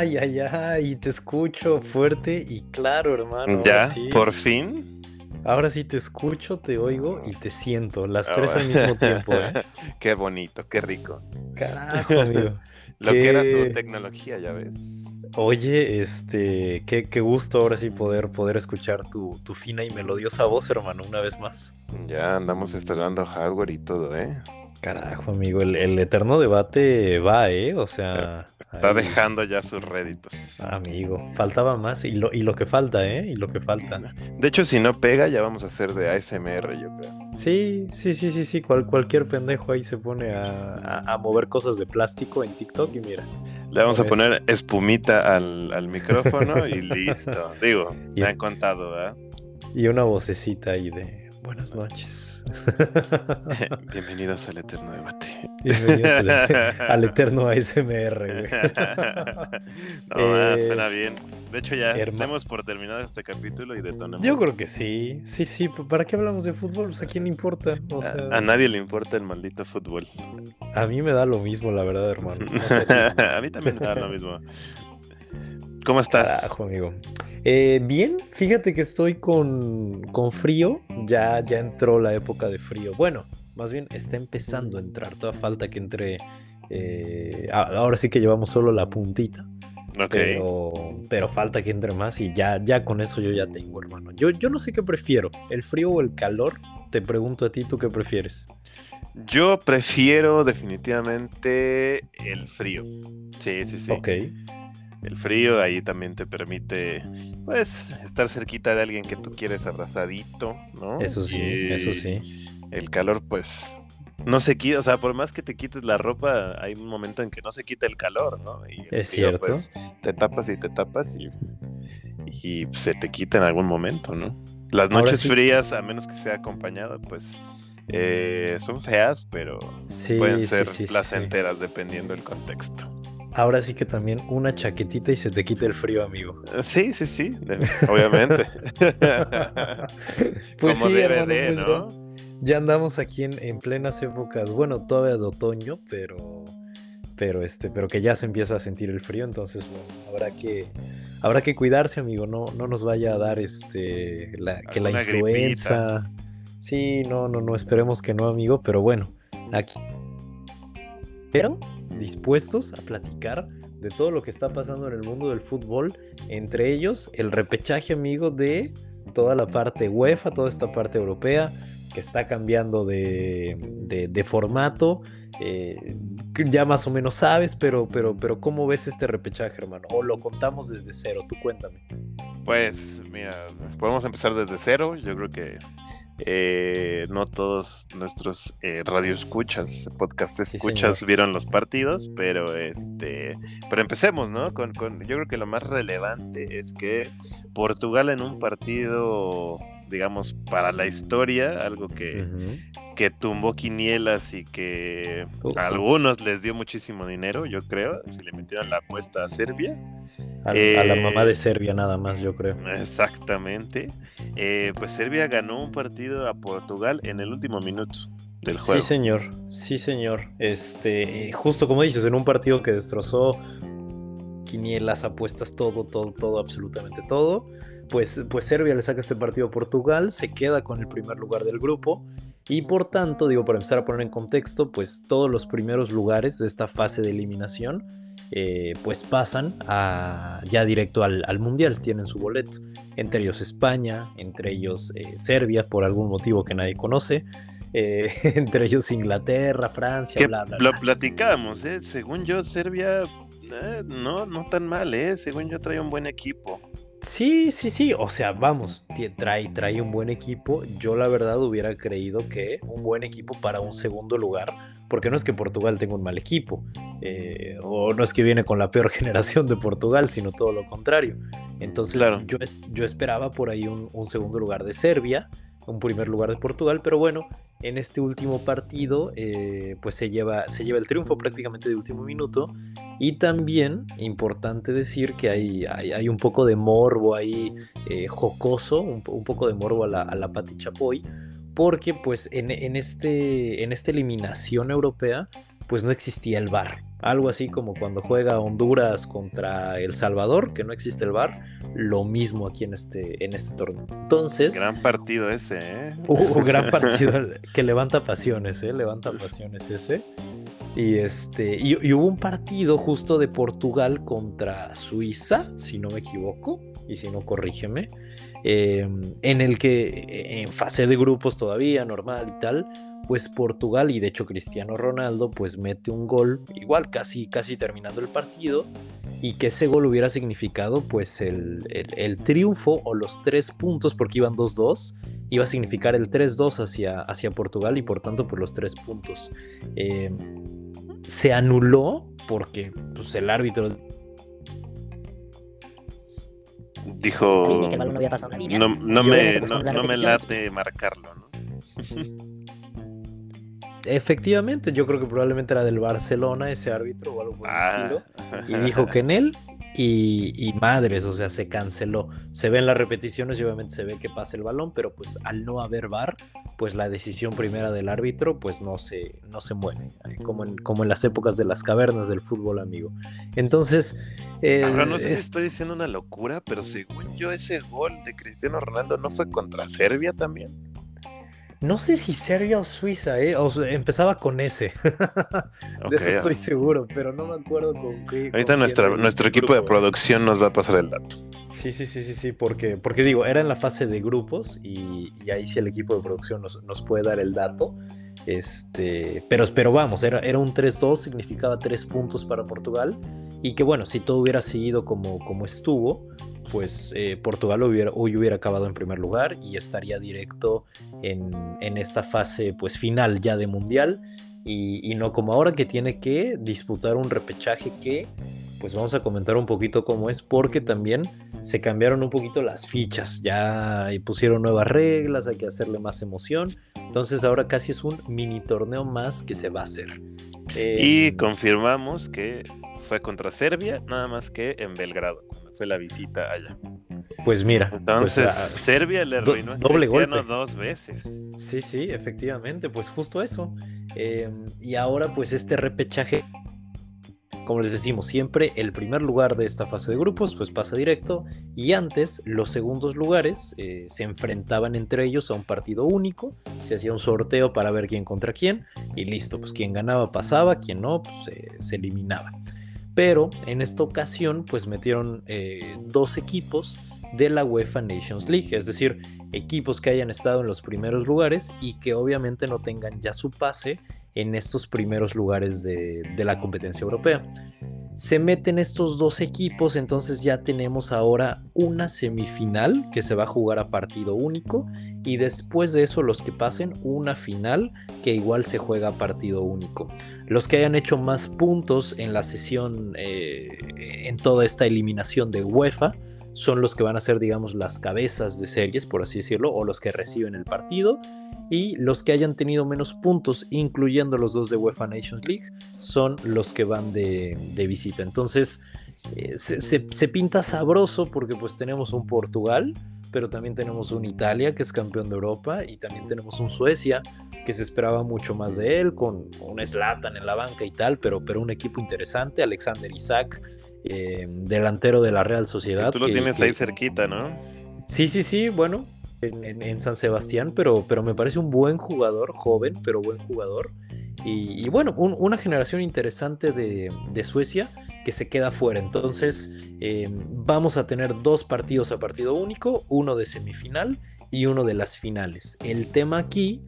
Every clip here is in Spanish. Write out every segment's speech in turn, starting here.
Ay, ay, ay, te escucho fuerte y claro, hermano. ¿Ya? ¿Por fin? Ahora sí te escucho, te oigo y te siento, las ah, tres al mismo tiempo. ¿eh? qué bonito, qué rico. Carajo, amigo. Lo que era tu tecnología, ya ves. Oye, este, qué, qué, gusto ahora sí poder, poder escuchar tu, tu, fina y melodiosa voz, hermano, una vez más. Ya andamos instalando hardware y todo, ¿eh? Carajo, amigo, el, eterno debate va, ¿eh? O sea... Está dejando ya sus réditos. Amigo, faltaba más y lo, y lo que falta, ¿eh? Y lo que falta. De hecho, si no pega, ya vamos a hacer de ASMR, yo creo. Sí, sí, sí, sí, sí. cualquier pendejo ahí se pone a, mover cosas de plástico en TikTok y mira. Le vamos a poner espumita al, micrófono y listo. Digo, me han contado, ¿verdad? Y una vocecita ahí de buenas noches. Bienvenidos al eterno debate. Bienvenidos al, eterno ASMR, No, eh, suena bien. De hecho, ya tenemos por terminado este capítulo y detonamos. Yo creo que sí. Sí, sí. ¿Para qué hablamos de fútbol? Pues, ¿A quién le importa? a, nadie le importa el maldito fútbol. A mí me da lo mismo, la verdad, hermano. a mí también me da lo mismo. ¿Cómo estás? amigo. Eh, bien, fíjate que estoy con, con, frío. Ya, ya entró la época de frío. Bueno, más bien está empezando a entrar. Toda falta que entre. Eh, ahora sí que llevamos solo la puntita. Pero, pero, falta que entre más y ya, ya con eso yo ya tengo, hermano. Yo, yo no sé qué prefiero, el frío o el calor. Te pregunto a ti, ¿tú qué prefieres? Yo prefiero definitivamente el frío. Sí, sí, sí. Ok el frío ahí también te permite pues estar cerquita de alguien que tú quieres abrazadito, ¿no? Eso sí, eso sí. El calor pues no se quita, o sea, por más que te quites la ropa, hay un momento en que no se quita el calor, ¿no? Y es cierto. Pues, te tapas y te tapas y, y se te quita en algún momento, ¿no? Las noches frías, a menos que sea acompañado, pues eh, son feas, pero pueden ser placenteras dependiendo del contexto ahora sí que también una chaquetita y se te quita el frío, amigo. Sí, sí, sí, obviamente. pues Como sí, pues ¿no? Ya andamos aquí en, plenas épocas, bueno, todavía de otoño, pero pero este, pero que ya se empieza a sentir el frío, entonces bueno, habrá que habrá que cuidarse, amigo, no no nos vaya a dar este la, que la influenza. Sí, no, no, no, esperemos que no, amigo, pero bueno, aquí. Pero dispuestos a platicar de todo lo que está pasando en el mundo del fútbol, entre ellos el repechaje amigo de toda la parte UEFA, toda esta parte europea que está cambiando de, de, formato. Eh, ya más o menos sabes, pero, pero, pero ¿cómo ves este repechaje, hermano? O lo contamos desde cero, tú cuéntame. Pues, mira, podemos empezar desde cero. Yo creo que eh, no todos nuestros eh, radioescuchas, podcast escuchas vieron los partidos, pero este, pero empecemos, ¿no? Con, yo creo que lo más relevante es que Portugal en un partido digamos, para la historia, algo que, que tumbó quinielas y que a algunos les dio muchísimo dinero, yo creo, si le metieron la apuesta a Serbia. A, la mamá de eh, Serbia nada más, yo creo. Exactamente. Eh, pues Serbia ganó un partido a Portugal en el último minuto del juego. Sí, señor. Sí, señor. Este, justo como dices, en un partido que destrozó quinielas, apuestas, todo, todo, todo, absolutamente todo pues, pues Serbia le saca este partido a Portugal, se queda con el primer lugar del grupo y por tanto, digo, para empezar a poner en contexto, pues todos los primeros lugares de esta fase de eliminación eh, pues pasan a, ya directo al, Mundial, tienen su boleto. Entre ellos España, entre ellos eh, Serbia, por algún motivo que nadie conoce. Eh, entre ellos Inglaterra, Francia, bla, bla, Lo platicamos, según yo, Serbia no, no tan mal, según yo trae un buen equipo. Sí, sí, sí. O sea, vamos, trae, trae un buen equipo. Yo la verdad hubiera creído que un buen equipo para un segundo lugar, porque no es que Portugal tenga un mal equipo, eh, o no es que viene con la peor generación de Portugal, sino todo lo contrario. Entonces claro. yo, yo esperaba por ahí un, un segundo lugar de Serbia un primer lugar de Portugal, pero bueno, en este último partido eh, pues se lleva, se lleva el triunfo prácticamente de último minuto y también importante decir que hay, hay, un poco de morbo ahí eh, jocoso, un, poco de morbo a la, a Chapoy, porque pues en, en, este, en esta eliminación europea pues no existía el VAR. Algo así como cuando juega Honduras contra El Salvador, que no existe el VAR, lo mismo aquí en este, en este torneo. Entonces. Gran partido ese, ¿eh? Un gran partido que levanta pasiones, ¿eh? Levanta pasiones ese. Y, este, y, hubo un partido justo de Portugal contra Suiza, si no me equivoco, y si no, corrígeme, em, en el que en fase de grupos todavía, normal y tal, pues Portugal y de hecho Cristiano Ronaldo pues mete un gol, igual casi, casi terminando el partido, y que ese gol hubiera significado pues el, el, triunfo o los tres puntos, porque iban 2-2, iba a significar el 3-2 hacia, hacia Portugal y por tanto por pues, los tres puntos. Eh, se anuló porque pues, el árbitro dijo no, no, me, no, me late marcarlo ¿no? Efectivamente yo creo que probablemente era del Barcelona ese árbitro o algo por el ah. estilo y dijo que en él y, madres, o sea, se canceló. Se ven las repeticiones y obviamente se ve que pasa el balón, pero pues al no haber VAR, pues la decisión primera del árbitro pues no se, no se mueve, eh, como en, como en las épocas de las cavernas del fútbol amigo. Entonces... Eh, Ahora no sé si estoy diciendo una locura, pero según yo ese gol de Cristiano Ronaldo no fue contra Serbia también. No sé si Serbia o Suiza, ¿eh? O empezaba con S. de eso estoy seguro, pero no me acuerdo con qué. Ahorita nuestro equipo de producción nos va a pasar el dato. Sí, sí, sí, sí, sí, porque, porque digo, era en la fase de grupos y, ahí sí el equipo de producción nos, puede dar el dato. Este, pero, pero vamos, era, era un 3-2, significaba 3 puntos para Portugal. Y que bueno, si todo hubiera seguido como, como estuvo, pues eh, Portugal hubiera, hoy hubiera acabado en primer lugar y estaría directo en, esta fase pues final ya de mundial. Y, no como ahora que tiene que disputar un repechaje que pues vamos a comentar un poquito cómo es porque también se cambiaron un poquito las fichas. Ya pusieron nuevas reglas hay que hacerle más emoción. Entonces ahora casi es un mini torneo más que se va a hacer. Y em, confirmamos que fue contra Serbia nada más que en Belgrado la visita allá. Pues mira. Pues, Entonces, ah, Serbia le arruinó doble golpe. dos veces. Sí, sí, efectivamente, pues justo eso. Em, y ahora, pues este repechaje, como les decimos siempre, el primer lugar de esta fase de grupos, pues pasa directo. Y antes, los segundos lugares eh, se enfrentaban entre ellos a un partido único. Se hacía un sorteo para ver quién contra quién. Y listo, pues quien ganaba pasaba, quien no, pues se eliminaba pero en esta ocasión pues metieron eh, dos equipos de la UEFA Nations League, es decir, equipos que hayan estado en los primeros lugares y que obviamente no tengan ya su pase en estos primeros lugares de, la competencia europea. Se meten estos dos equipos, entonces ya tenemos ahora una semifinal que se va a jugar a partido único y después de eso los que pasen una final que igual se juega a partido único los que hayan hecho más puntos en la sesión, eh, en toda esta eliminación de UEFA, son los que van a ser, digamos, las cabezas de series, por así decirlo, o los que reciben el partido. Y los que hayan tenido menos puntos, incluyendo los dos de UEFA Nations League, son los que van de, visita. Entonces, eh, se, se, pinta sabroso porque pues tenemos un Portugal, pero también tenemos un Italia que es campeón de Europa y también tenemos un Suecia que se esperaba mucho más de él, con un Slatan en la banca y tal, pero, pero un equipo interesante, Alexander Isaac, eh, delantero de la Real Sociedad. tú lo tienes ahí cerquita, ¿no? Sí, sí, sí, bueno, en, San Sebastián, pero, pero me parece un buen jugador, joven, pero buen jugador. Y, bueno, una generación interesante de, Suecia que se queda fuera. Entonces, eh, vamos a tener dos partidos a partido único, uno de semifinal y uno de las finales. El tema aquí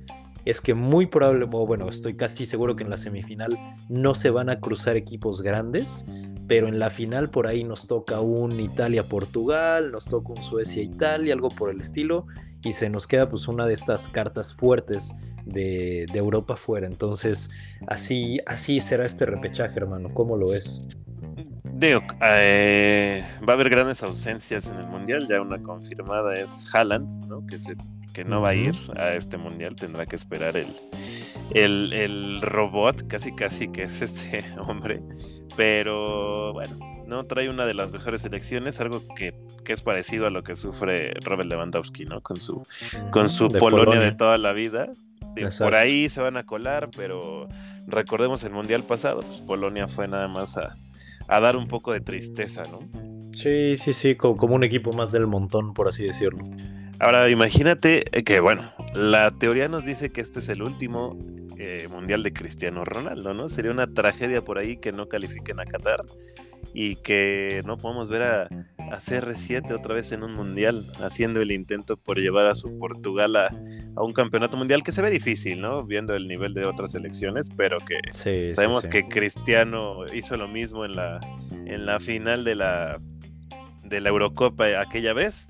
es que muy probable, bueno, estoy casi seguro que en la semifinal no se van a cruzar equipos grandes, pero en la final por ahí nos toca un Italia-Portugal, nos toca un Suecia-Italia, algo por el estilo, y se nos queda pues una de estas cartas fuertes de, Europa fuera. Entonces, así, así será este repechaje, hermano. ¿Cómo lo ves? Digo, eh, va a haber grandes ausencias en el Mundial, ya una confirmada es Haaland, ¿no? que se que no va a ir a este mundial, tendrá que esperar el, el, robot, casi casi que es este hombre. Pero bueno, no trae una de las mejores selecciones, algo que, es parecido a lo que sufre Robert Lewandowski, ¿no? Con su, con su Polonia, de toda la vida. por ahí se van a colar, pero recordemos el Mundial pasado, pues Polonia fue nada más a, a dar un poco de tristeza, ¿no? Sí, sí, sí, como, un equipo más del montón, por así decirlo. Ahora, imagínate que, bueno, la teoría nos dice que este es el último eh, mundial de Cristiano Ronaldo, ¿no? Sería una tragedia por ahí que no califiquen a Qatar y que no podamos ver a, a CR7 otra vez en un mundial, haciendo el intento por llevar a su Portugal a, un campeonato mundial que se ve difícil, ¿no? Viendo el nivel de otras selecciones, pero que sabemos que Cristiano hizo lo mismo en la, en la final de la, de la Eurocopa aquella vez.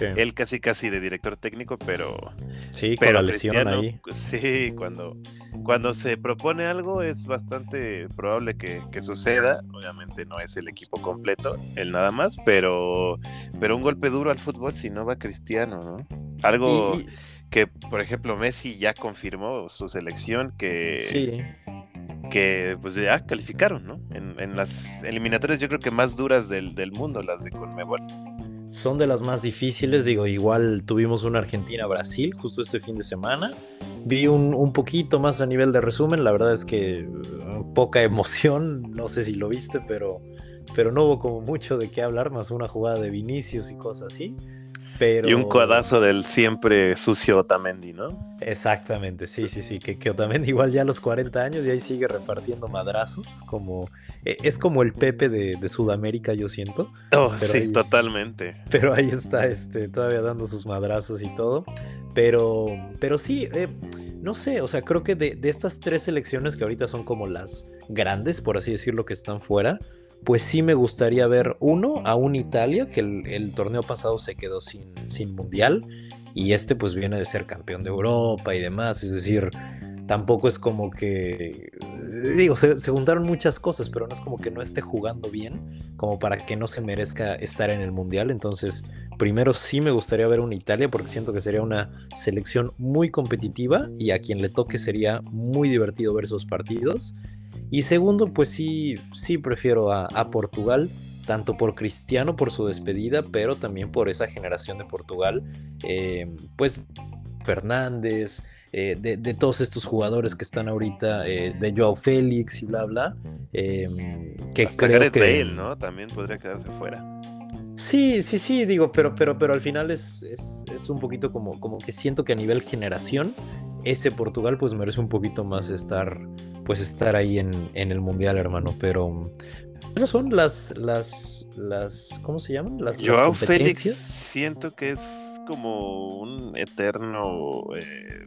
Él casi casi de director técnico, pero. Sí, con la lesión ahí. Sí, cuando, cuando se propone algo es bastante probable que, suceda. Obviamente no es el equipo completo, él nada más, pero, pero un golpe duro al fútbol si no va Cristiano, ¿no? Algo que, por ejemplo, Messi ya confirmó su selección que. Sí que pues ya calificaron, ¿no? En, las eliminatorias yo creo que más duras del, del mundo, las de Conmebol son de las más difíciles. Digo, igual tuvimos una Argentina-Brasil justo este fin de semana. Vi un, poquito más a nivel de resumen. La verdad es que uh, poca emoción. No sé si lo viste, pero, pero no hubo como mucho de qué hablar, más una jugada de Vinicius y cosas así. Y un codazo del siempre sucio Otamendi, ¿no? Exactamente, sí, sí, sí, que, que Otamendi igual ya a los 40 años y ahí sigue repartiendo madrazos, como e, es como el Pepe de, Sudamérica, yo siento. Oh, sí, totalmente. Pero ahí está este, todavía dando sus madrazos y todo. Pero, pero sí, eh, no sé, o sea, creo que de, de estas tres selecciones que ahorita son como las grandes, por así decirlo, que están fuera, pues sí me gustaría ver uno a un Italia, que el, torneo pasado se quedó sin, sin mundial, y este pues viene de ser campeón de Europa y demás, es decir, tampoco es como que, digo, se, juntaron muchas cosas, pero no es como que no esté jugando bien, como para que no se merezca estar en el Mundial. Entonces, primero sí me gustaría ver una Italia, porque siento que sería una selección muy competitiva y a quien le toque sería muy divertido ver esos partidos. Y segundo, pues sí, sí prefiero a, Portugal, tanto por Cristiano, por su despedida, pero también por esa generación de Portugal, eh, pues Fernández, eh, de, todos estos jugadores que están ahorita, eh, de Joao Félix y bla, bla. Em, que creo que... ¿no? También podría quedarse fuera. Sí, sí, sí, digo, pero, pero, pero al final es, es, un poquito como, como que siento que a nivel generación, ese Portugal pues merece un poquito más estar pues estar ahí en, el mundial, hermano. Pero esas son las, las, las, ¿cómo se llaman? Las, Joao Félix siento que es como un eterno eh,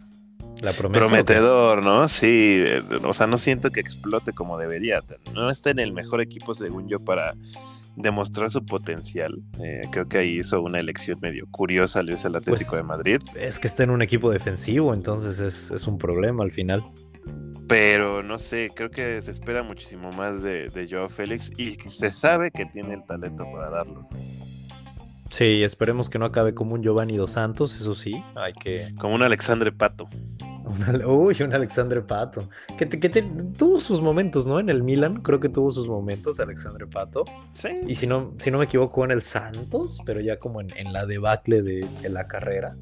la promesa, prometedor, ¿no? Sí, eh, o sea, no siento que explote como debería. No está en el mejor equipo, según yo, para demostrar su potencial. Eh, creo que ahí hizo una elección medio curiosa al irse al Atlético pues, de Madrid. Es que está en un equipo defensivo, entonces es, es un problema al final. Pero no sé, creo que se espera muchísimo más de, de Joao Félix y se sabe que tiene el talento para darlo. Sí, esperemos que no acabe como un Giovanni Dos Santos, eso sí, hay que... Como un Alexandre Pato. Uy, un Alexandre Pato. Que, tuvo sus momentos, ¿no? En el Milan, creo que tuvo sus momentos Alexandre Pato. Sí. Y si no, si no me equivoco, en el Santos, pero ya como en, la debacle de, la carrera.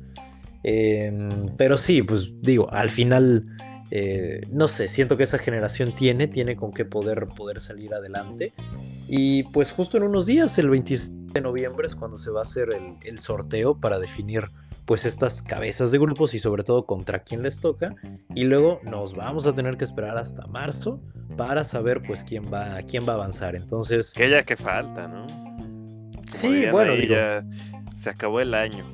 Em, pero sí, pues digo, al final eh, no sé, siento que esa generación tiene, tiene con qué poder, poder salir adelante. Y pues justo en unos días, el 26 de noviembre, es cuando se va a hacer el, sorteo para definir pues estas cabezas de grupos y sobre todo contra quién les toca. Y luego nos vamos a tener que esperar hasta marzo para saber pues quién va, quién va a avanzar. Entonces... Que ya que falta, ¿no? sí, bueno, ya se acabó el año.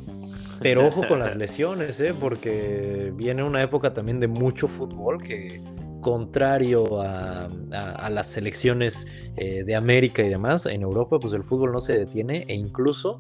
Pero ojo con las lesiones, ¿eh? porque viene una época también de mucho fútbol que, contrario a, las selecciones eh, de América y demás, en Europa pues el fútbol no se detiene e incluso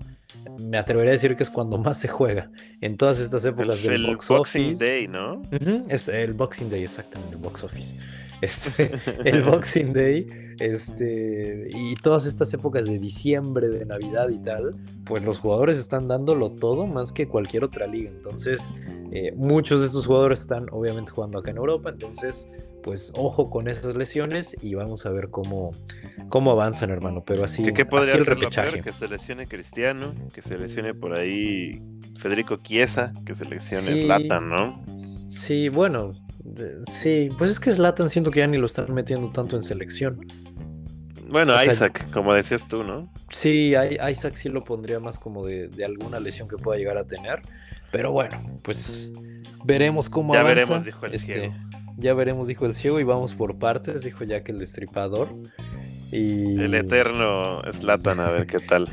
me atrevería a decir que es cuando más se juega en todas estas épocas del box Boxing Day, ¿no? es el Boxing Day, exactamente, el box office. Este, el Boxing Day, este, y todas estas épocas de diciembre, de Navidad y tal, pues los jugadores están dándolo todo más que cualquier otra liga. Entonces, eh, muchos de estos jugadores están obviamente jugando acá en Europa, entonces, pues ojo con esas lesiones y vamos a ver cómo, cómo avanzan, hermano. Pero así, ¿Qué, podría el repechaje. que se lesione Cristiano, que se lesione por ahí Federico Chiesa, que se lesione Slatan, ¿no? Sí, bueno, sí, pues es que Zlatan siento que ya ni lo están metiendo tanto en selección. Bueno, Isaac, como decías tú, ¿no? Sí, Isaac sí lo pondría más como de, alguna lesión que pueda llegar a tener. Pero bueno, pues veremos cómo ya veremos, dijo el este, ciego. Ya veremos, dijo el ciego, y vamos por partes, dijo ya que el destripador. El eterno Slatan, a ver qué tal.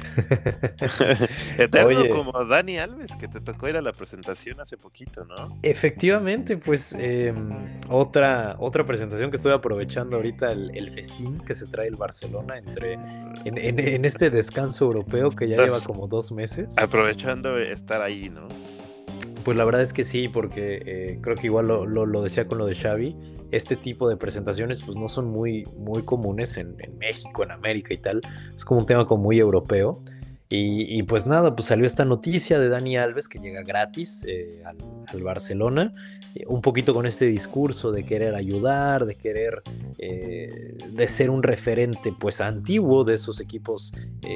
eterno como Dani Alves, que te tocó ir a la presentación hace poquito, ¿no? Efectivamente, pues em, otra, otra presentación que estoy aprovechando ahorita, el, festín que se trae el Barcelona entre en, este descanso europeo que ya lleva como dos meses. Aprovechando estar ahí, ¿no? Pues la verdad es que sí, porque eh, creo que igual lo, lo, decía con lo de Xavi este tipo de presentaciones pues no son muy, muy comunes en, México, en América y tal. Es como un tema como muy europeo. Y, pues nada, pues salió esta noticia de Dani Alves que llega gratis eh, al, Barcelona, eh, un poquito con este discurso de querer ayudar, de querer, eh, de ser un referente pues antiguo de esos equipos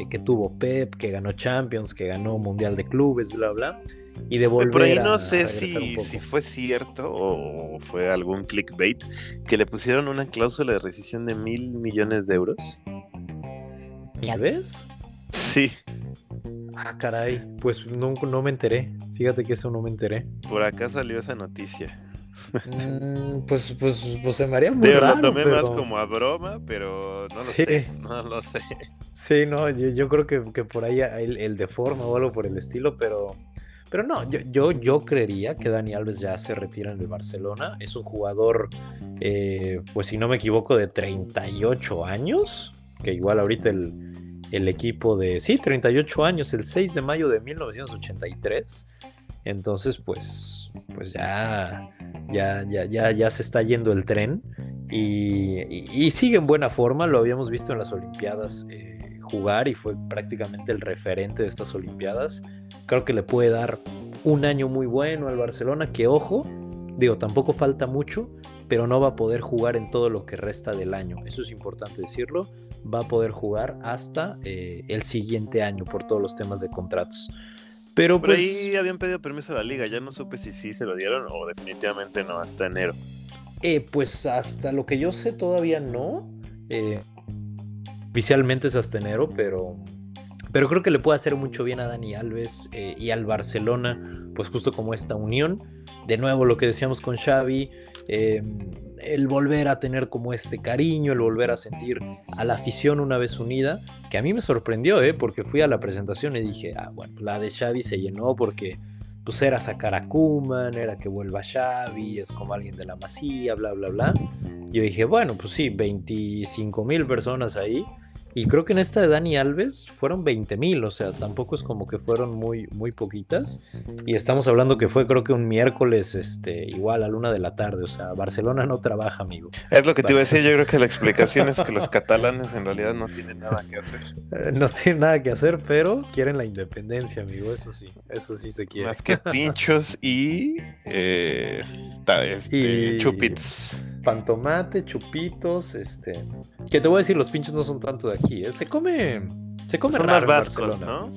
que tuvo Pep, que ganó Champions, que ganó Mundial de Clubes, bla, bla y de volver Por ahí no sé si, si fue cierto o fue algún clickbait que le pusieron una cláusula de rescisión de mil millones de euros. ¿Ya ves? Sí. Ah, caray. Pues no, no me enteré. Fíjate que eso no me enteré. Por acá salió esa noticia. Mm, pues, pues, pues se me haría muy raro. Lo tomé más como a broma, pero no lo sé. No lo sé. Sí, no, yo, creo que, que, por ahí el, el de forma o algo por el estilo, pero pero no, yo, yo, creería que Dani Alves ya se retira en el Barcelona. Es un jugador, eh, pues si no me equivoco, de 38 años, que igual ahorita el, el equipo de, sí, 38 años, el 6 de mayo de 1983. Entonces, pues, pues ya, ya, ya, ya, ya se está yendo el tren y, sigue en buena forma. Lo habíamos visto en las Olimpiadas eh, jugar y fue prácticamente el referente de estas Olimpiadas. Creo que le puede dar un año muy bueno al Barcelona, que ojo, digo, tampoco falta mucho, pero no va a poder jugar en todo lo que resta del año. Eso es importante decirlo. Va a poder jugar hasta eh, el siguiente año por todos los temas de contratos. Pero Por ahí pues habían pedido permiso a la liga, ya no supe si sí se lo dieron o definitivamente no, hasta enero. Eh, pues hasta lo que yo sé todavía no. Eh, oficialmente es hasta enero, pero pero creo que le puede hacer mucho bien a Dani Alves eh, y al Barcelona, pues justo como esta unión. De nuevo lo que decíamos con Xavi, em, el volver a tener como este cariño, el volver a sentir a la afición una vez unida, que a mí me sorprendió, ¿eh? porque fui a la presentación y dije, ah, bueno, la de Xavi se llenó porque pues era sacar a Kuman, era que vuelva Xavi, es como alguien de la Masía, bla, bla, bla. Yo dije, bueno, pues sí, 25 mil personas ahí y creo que en esta de Dani Alves fueron 20 mil, o sea, tampoco es como que fueron muy, muy poquitas. Y estamos hablando que fue creo que un miércoles, este, igual a luna de la tarde, o sea, Barcelona no trabaja, amigo. Es lo que te iba a decir, yo creo que la explicación es que los catalanes en realidad no tienen nada que hacer. Eh, no tienen nada que hacer, pero quieren la independencia, amigo, eso sí, eso sí se quiere. Más que pinchos y, eh, este, chupitos pantomate, chupitos, este. Que te voy a decir, los pinchos no son tanto de aquí, ¿eh? Se come. Se come son raro vascos, ¿no?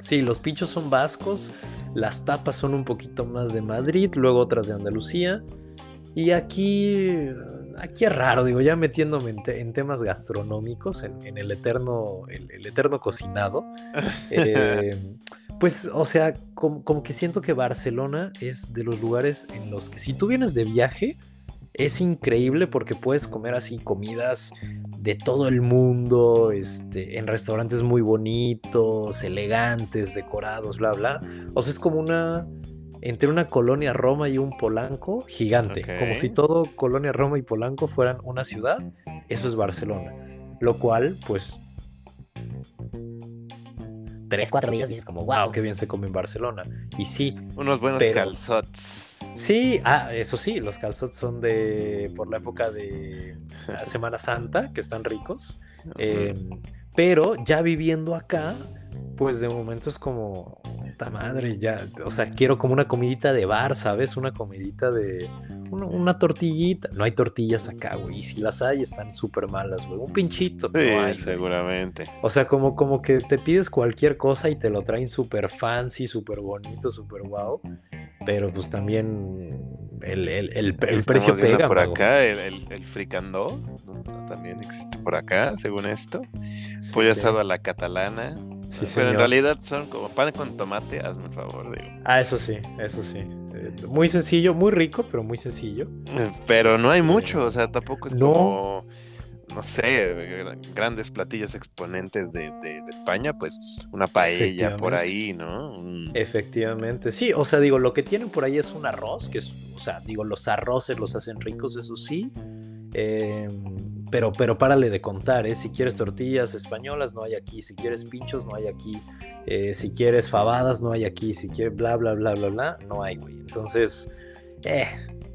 Sí, los pinchos son vascos. Las tapas son un poquito más de Madrid, luego otras de Andalucía. Y aquí. Aquí es raro, digo, ya metiéndome en, temas gastronómicos, en, el eterno. El, eterno cocinado. Eh, pues, o sea, como que siento que Barcelona es de los lugares en los que si tú vienes de viaje es increíble porque puedes comer así comidas de todo el mundo, este, en restaurantes muy bonitos, elegantes, decorados, bla, bla. O sea, es como una, entre una colonia Roma y un Polanco gigante, como si todo colonia Roma y Polanco fueran una ciudad. Eso es Barcelona. Lo cual, pues... Tres, cuatro días dices como, wow, qué bien se come en Barcelona. Y sí. Unos buenos calzots. Sí, ah, eso sí, los calzots son de por la época de Semana Santa, que están ricos. Em, pero ya viviendo acá, pues de momento es como, puta madre, ya, o sea, quiero como una comidita de bar, ¿sabes? Una comidita de, una, tortillita. No hay tortillas acá, güey, y si las hay están súper malas, güey. Un pinchito. Sí, seguramente. O sea, como, como que te pides cualquier cosa y te lo traen súper fancy, súper bonito, súper guau. Pero pues también el, el, precio pega. Por acá, el, el, fricandó, también existe por acá, según esto. Pollo asado a la catalana. Pero en realidad son como pan con tomate, hazme el favor. Digo. Ah, eso sí, eso sí. Eh, muy sencillo, muy rico, pero muy sencillo. Pero no hay este, mucho, o sea, tampoco es como no sé, grandes platillos exponentes de, España, pues una paella por ahí, ¿no? Efectivamente, sí, o sea, digo, lo que tienen por ahí es un arroz, que es, o sea, digo, los arroces los hacen ricos, eso sí, em, pero, pero párale de contar, ¿eh? Si quieres tortillas españolas, no hay aquí, si quieres pinchos, no hay aquí, eh, si quieres fabadas, no hay aquí, si quieres bla, bla, bla, bla, bla, no hay, güey. Entonces, eh,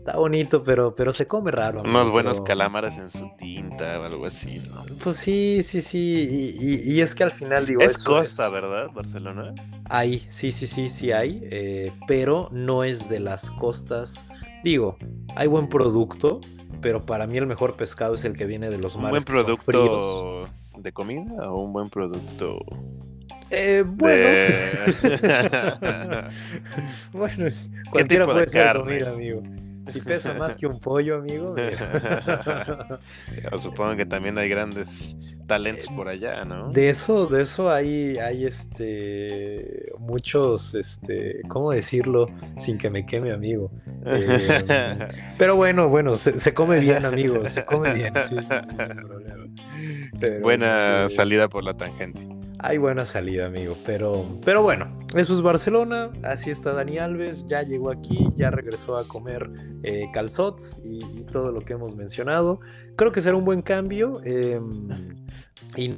Está bonito, pero, pero se come raro. Unos buenos calamares en su tinta o algo así, ¿no? Pues sí, sí, sí. Y, es que al final digo. Es costa, ¿verdad, Barcelona? Hay, sí, sí, sí, sí hay. Eh, pero no es de las costas. Digo, hay buen producto, pero para mí el mejor pescado es el que viene de los mares. ¿Un buen producto de comida o un buen producto eh, bueno, bueno, cualquiera puede ser comida, amigo. Si pesa más que un pollo, amigo. Supongo que también hay grandes talentos por allá, ¿no? De eso, de eso hay, hay este muchos, este, ¿cómo decirlo? Sin que me queme, amigo. Eh, pero bueno, bueno, se, come bien, amigo. Se come bien, sí, sin problema. Buena este, salida por la tangente hay buena salida, amigo. Pero, pero bueno, eso es Barcelona. Así está Dani Alves. Ya llegó aquí, ya regresó a comer eh, calzots y, todo lo que hemos mencionado. Creo que será un buen cambio. Em, y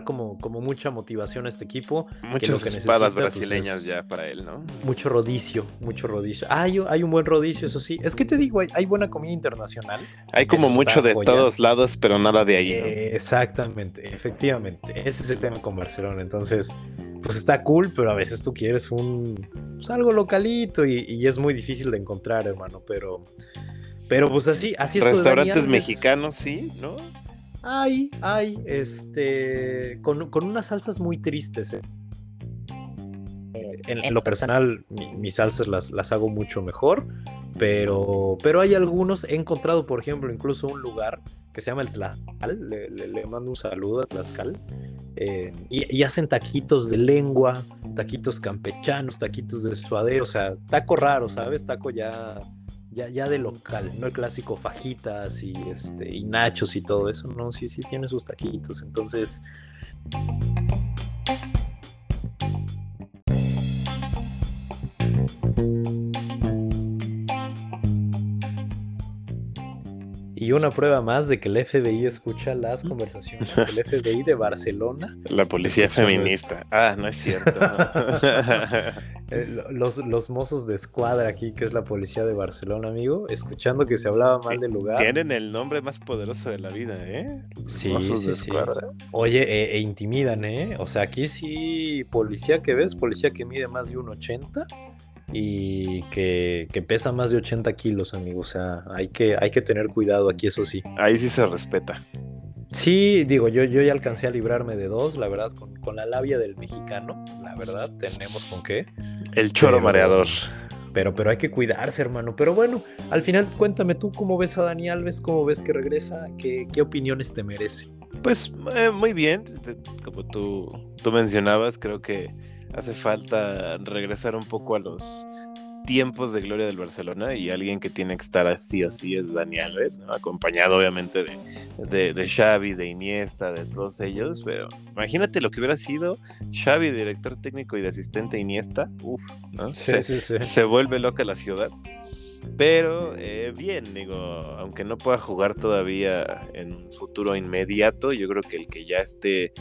como, como mucha motivación a este equipo. Muchas espadas pues, brasileñas ya para él, ¿no? Mucho rodicio, mucho rodicio. Ah, hay, hay un buen rodicio, eso sí. Es que te digo, hay, buena comida internacional. Hay como mucho de todos lados, pero nada de ahí. Eh, exactamente, efectivamente. Ese es el tema con Barcelona. Entonces, pues está cool, pero a veces tú quieres un pues, algo localito y, es muy difícil de encontrar, hermano. Pero, pero pues así, así es. Restaurantes mexicanos, sí, ¿no? Hay, hay, este, con, unas salsas muy tristes. Eh. En, lo personal, mis salsas las, hago mucho mejor, pero, pero hay algunos, he encontrado, por ejemplo, incluso un lugar que se llama el Tlaxcal, le, mando un saludo a Tlaxcal, eh, y, hacen taquitos de lengua, taquitos campechanos, taquitos de suadero, o sea, taco raro, ¿sabes? Taco ya ya, ya de local, no el clásico fajitas y este y nachos y todo eso, no, sí, sí tiene sus taquitos, entonces Y una prueba más de que el FBI escucha las conversaciones del FBI de Barcelona. La policía feminista. Ah, no es cierto. Eh, los, los, mozos de escuadra aquí, que es la policía de Barcelona, amigo, escuchando que se hablaba mal del lugar. Tienen el nombre más poderoso de la vida, ¿eh? sí, sí, de escuadra. Oye, e, e, intimidan, ¿eh? O sea, aquí sí, policía que ves, policía que mide más de un 80 y que, pesa más de 80 kilos, amigo. O sea, hay que, hay que tener cuidado aquí, eso sí. Ahí sí se respeta. Sí, digo, yo, yo ya alcancé a librarme de dos, la verdad, con, la labia del mexicano, la verdad, tenemos con qué. El choro mareador. Pero, pero hay que cuidarse, hermano. Pero bueno, al final cuéntame tú cómo ves a Dani Alves, cómo ves que regresa, qué, qué opiniones te merece. Pues eh, muy bien, como tú, tú mencionabas, creo que hace falta regresar un poco a los tiempos de gloria del Barcelona y alguien que tiene que estar así o sí es Dani Alves, acompañado obviamente de, de, Xavi, de Iniesta, de todos ellos, pero imagínate lo que hubiera sido Xavi, director técnico y de asistente Iniesta, uff, ¿no? se, se vuelve loca la ciudad. Pero eh, bien, digo, aunque no pueda jugar todavía en un futuro inmediato, yo creo que el que ya esté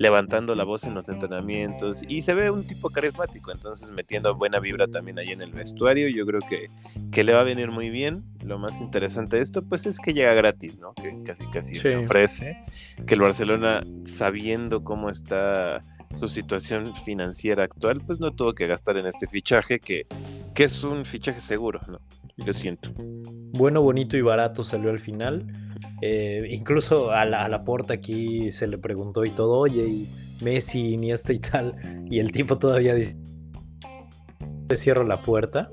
levantando la voz en los entrenamientos y se ve un tipo carismático, entonces metiendo buena vibra también ahí en el vestuario, yo creo que, que le va a venir muy bien. Lo más interesante de esto, pues es que llega gratis, ¿no? Que casi casi se ofrece, que el Barcelona, sabiendo cómo está su situación financiera actual, pues no tuvo que gastar en este fichaje que, que es un fichaje seguro, ¿no? Yo siento. Bueno, bonito y barato salió al final. Eh, incluso a la, a la porta aquí se le preguntó y todo, oye, y Messi, Iniesta y tal. Y el tipo todavía dice, te cierro la puerta.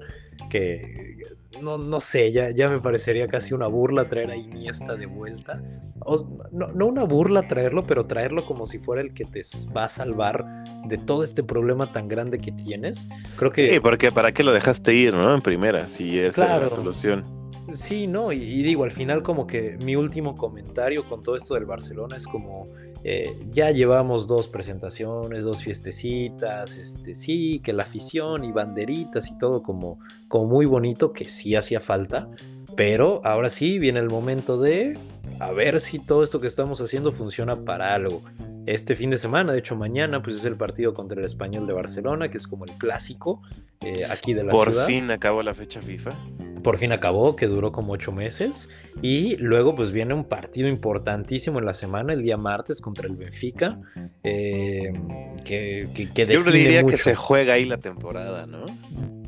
Que no, no sé, ya, ya me parecería casi una burla traer a Iniesta de vuelta. no, no una burla traerlo, pero traerlo como si fuera el que te va a salvar de todo este problema tan grande que tienes. Creo que... Sí, porque ¿para qué lo dejaste ir, no? En primera, si esa es la solución. Sí, no, y, y, digo, al final como que mi último comentario con todo esto del Barcelona es como, eh, ya llevamos dos presentaciones, dos fiestecitas, este, sí, que la afición y banderitas y todo como, como muy bonito, que sí hacía falta, pero ahora sí viene el momento de a ver si todo esto que estamos haciendo funciona para algo. Este fin de semana, de hecho mañana, pues es el partido contra el Español de Barcelona, que es como el clásico eh, aquí de la Por ciudad. Por fin acabó la fecha FIFA. Por fin acabó, que duró como ocho meses. Y luego pues viene un partido importantísimo en la semana, el día martes contra el Benfica. Eh, que, que, Yo diría que se juega ahí la temporada, ¿no?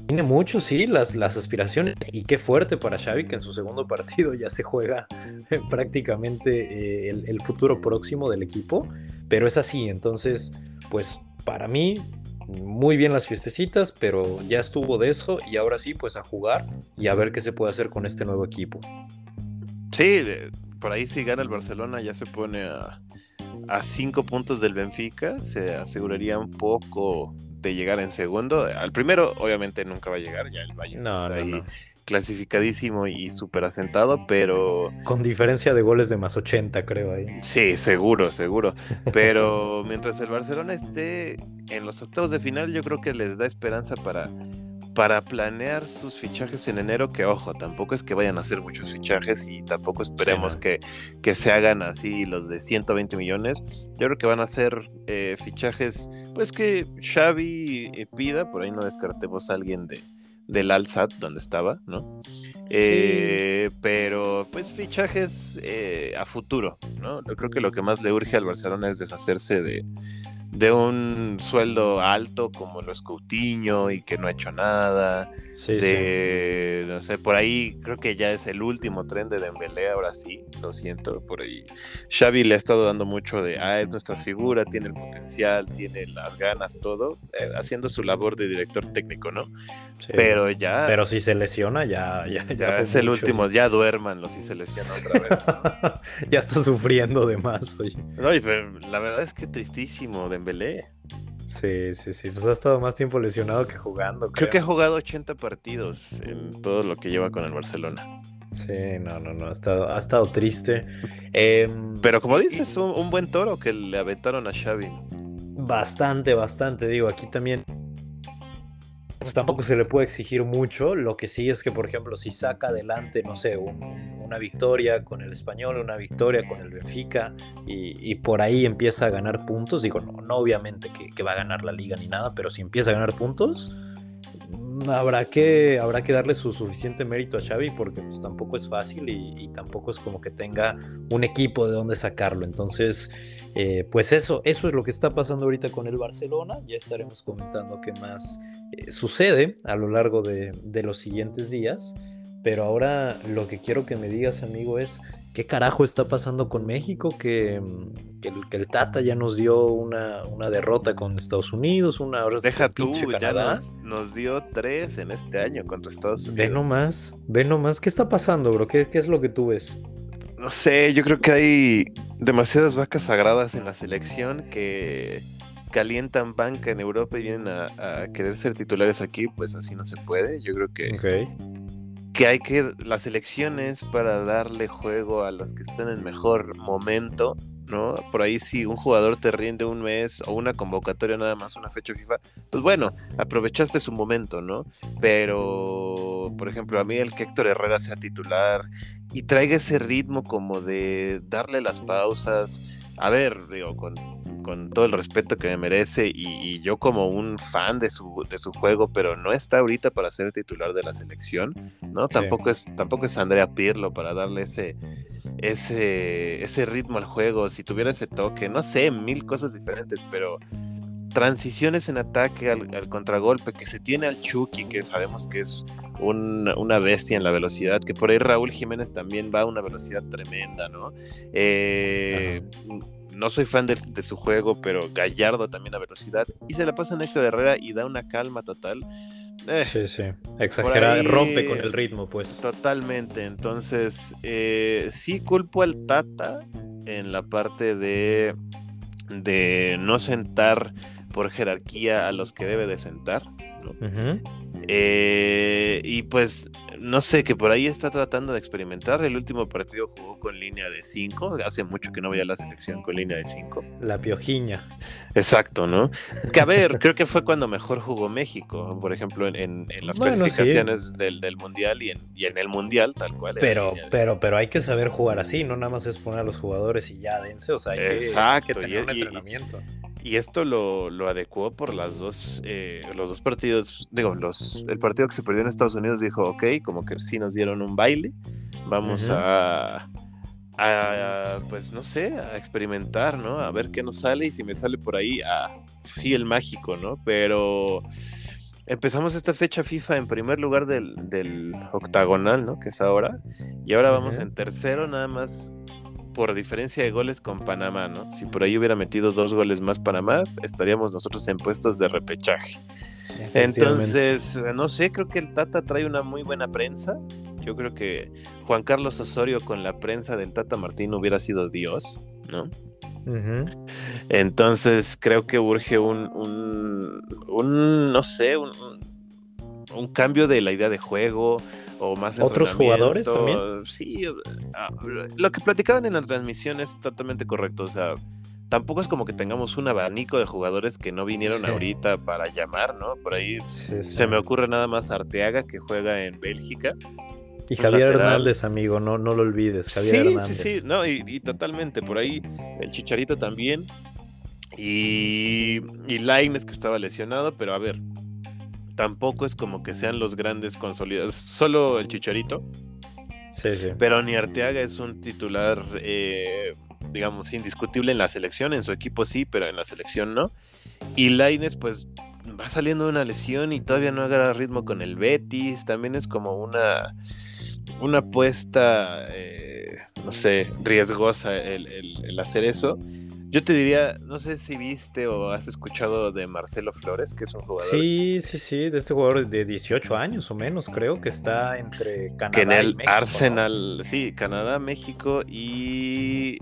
Tiene mucho, sí, las, las aspiraciones. Y qué fuerte para Xavi que en su segundo partido ya se juega prácticamente eh, el, el, futuro próximo del equipo. Pero es así, entonces, pues para mí, muy bien las fiestecitas, pero ya estuvo de eso y ahora sí, pues a jugar y a ver qué se puede hacer con este nuevo equipo. Sí, por ahí si gana el Barcelona ya se pone a, a cinco puntos del Benfica, se aseguraría un poco de llegar en segundo. Al primero, obviamente, nunca va a llegar, ya el Bayern no, está no, ahí no. Clasificadísimo y súper asentado, pero Con diferencia de goles de más 80, creo ahí. sí, seguro, seguro. Pero mientras el Barcelona esté en los octavos de final, yo creo que les da esperanza para, para planear sus fichajes en enero, que ojo, tampoco es que vayan a hacer muchos fichajes y tampoco esperemos Sí, que, que se hagan así los de 120 millones. Yo creo que van a ser eh, fichajes, pues que Xavi eh, pida, por ahí no descartemos a alguien de, del Alsat, donde estaba, ¿no? Eh, pero pues fichajes eh, a futuro, ¿no? Yo creo que lo que más le urge al Barcelona es deshacerse de, de un sueldo alto como los Coutinho y que no ha hecho nada, Sí, de, no sé, por ahí creo que ya es el último tren de Dembélé, ahora sí, lo siento, por ahí. Xavi le ha estado dando mucho de, ah, es nuestra figura, tiene el potencial, tiene las ganas, todo, eh, haciendo su labor de director técnico, ¿no? sí. Pero ya, Pero si se lesiona, ya, ya, ya, es el último, ya duérmanlo si se lesiona otra vez. ¿no? ya está sufriendo de más, oye. No, y pero la verdad es que tristísimo Dembélé. Sí, sí, sí. Pues ha estado más tiempo lesionado que jugando. Creo que ha jugado 80 partidos en todo lo que lleva con el Barcelona. Sí, no, no, no. Ha estado, ha estado triste. Em, Pero como dices, un, un buen toro que le aventaron a Xavi. Bastante, bastante. Digo, aquí también. Pues tampoco se le puede exigir mucho. Lo que sí es que, por ejemplo, si saca adelante, no sé, un- una victoria con el español, una victoria con el Benfica, y, por ahí empieza a ganar puntos, digo, no, no obviamente que, va a ganar la liga ni nada, pero si empieza a ganar puntos, habrá que, habrá que darle su suficiente mérito a Xavi porque pues, tampoco es fácil y, y tampoco es como que tenga un equipo de donde sacarlo. Entonces, eh, pues eso, eso es lo que está pasando ahorita con el Barcelona. Ya estaremos comentando qué más eh, sucede a lo largo de, de los siguientes días. Pero ahora lo que quiero que me digas, amigo, es qué carajo está pasando con México, que, mm, que el, que el Tata ya nos dio una, una derrota con Estados Unidos, una ahora Deja tú, ya nos, nos dio tres en este año contra Estados Unidos. Ve nomás, ve nomás, ¿qué está pasando, bro? ¿Qué, qué es lo que tú ves? No sé, yo creo que hay demasiadas vacas sagradas en la selección que calientan banca en Europa y vienen a, a querer ser titulares aquí, pues así no se puede. Yo creo que, Ok. que hay que las elecciones para darle juego a los que están en mejor momento, ¿no? Por ahí si un jugador te rinde un mes o una convocatoria nada más, una fecha FIFA, pues bueno, aprovechaste su momento, ¿no? Pero, por ejemplo, a mí el que Héctor Herrera sea titular y traiga ese ritmo como de darle las pausas, a ver, digo, con, con todo el respeto que me merece y, y yo como un fan de su, de su juego, pero no está ahorita para ser titular de la selección, ¿no? Sí. Tampoco es, tampoco es Andrea Pirlo para darle ese, ese, ese ritmo al juego, si tuviera ese toque, no sé, mil cosas diferentes, pero transiciones en ataque al, al contragolpe que se tiene al Chucky, que sabemos que es un- una bestia en la velocidad, que por ahí Raúl Jiménez también va a una velocidad tremenda, ¿no? Eh, no soy fan de, de su juego, pero Gallardo también a velocidad, y se la pasa a Héctor Herrera y da una calma total. Eh, sí, sí. Exagerada, rompe con el ritmo, pues. Totalmente. Entonces, eh, sí culpo al Tata en la parte de, de no sentar por jerarquía a los que debe de sentar. Eh, y pues no sé, que por ahí está tratando de experimentar. El último partido jugó con línea de 5. Hace mucho que no veía la selección con línea de 5. La piojiña. Exacto, ¿no? Que a ver, creo que fue cuando mejor jugó México, por ejemplo, en, las calificaciones del, Mundial y en, el Mundial, tal cual. Pero, pero, pero hay que saber jugar así, no nada más es poner a los jugadores y ya dense, o sea, hay, Que, tener un entrenamiento. Y esto lo, lo adecuó por las dos, eh, los dos partidos, digo, los, el partido que se perdió en Estados Unidos dijo, ok, como que sí nos dieron un baile, vamos a, a, pues no sé, a experimentar, ¿no? A ver qué nos sale y si me sale por ahí, a fiel mágico, ¿no? Pero empezamos esta fecha FIFA en primer lugar del, del octagonal, ¿no? Que es ahora, y ahora vamos en tercero nada más por diferencia de goles con Panamá, ¿no? Si por ahí hubiera metido dos goles más Panamá, estaríamos nosotros en puestos de repechaje. Entonces, no sé, creo que el Tata trae una muy buena prensa. Yo creo que Juan Carlos Osorio con la prensa del Tata Martín hubiera sido Dios, ¿no? Entonces creo que urge un, un, no sé, un, un, cambio de la idea de juego, o más ¿Otros jugadores también? Sí, ah, lo que platicaban en la transmisión es totalmente correcto, o sea, tampoco es como que tengamos un abanico de jugadores que no vinieron ahorita para llamar, ¿no? Por ahí se me ocurre nada más Arteaga que juega en Bélgica. Y Javier Hernández, amigo, no, no lo olvides, Javier sí, Sí, sí, no, y, totalmente, por ahí el Chicharito también. Y, y Laines que estaba lesionado, pero a ver, tampoco es como que sean los grandes consolidados, solo el Chicharito. Sí, sí. Pero ni Arteaga es un titular, eh, digamos, indiscutible en la selección, en su equipo sí, pero en la selección no. Y Laines, pues va saliendo de una lesión y todavía no agarra ritmo con el Betis, también es como una, una apuesta, eh, no sé, riesgosa el hacer eso. Yo te diría, no sé si viste o has escuchado de Marcelo Flores, que es un jugador. Sí, sí, sí, de este jugador de 18 años o menos, creo que está entre Canadá que en el y México, Arsenal, sí, Canadá, México y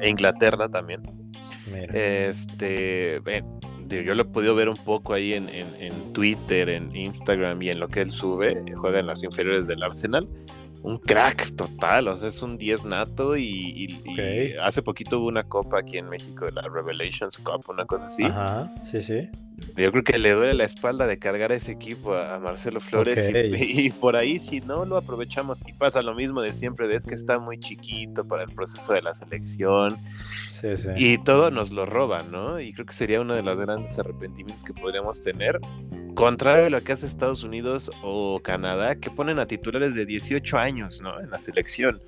e Inglaterra también. Este, yo lo he podido ver un poco ahí en, en, Twitter, en Instagram y en lo que él sube. Juega en las inferiores del Arsenal un crack total, o sea, es un 10 nato y, hace poquito hubo una copa aquí en México, la Revelations Cup, una cosa así. Ajá, sí, sí. Yo creo que le duele la espalda de cargar ese equipo a, Marcelo Flores y, por ahí si no lo aprovechamos y pasa lo mismo de siempre, de es que está muy chiquito para el proceso de la selección sí, sí. y todo nos lo roban, ¿no? Y creo que sería uno de los grandes arrepentimientos que podríamos tener Contrario a lo que hace Estados Unidos o Canadá, que ponen a titulares de 18 años, ¿no? En la selección.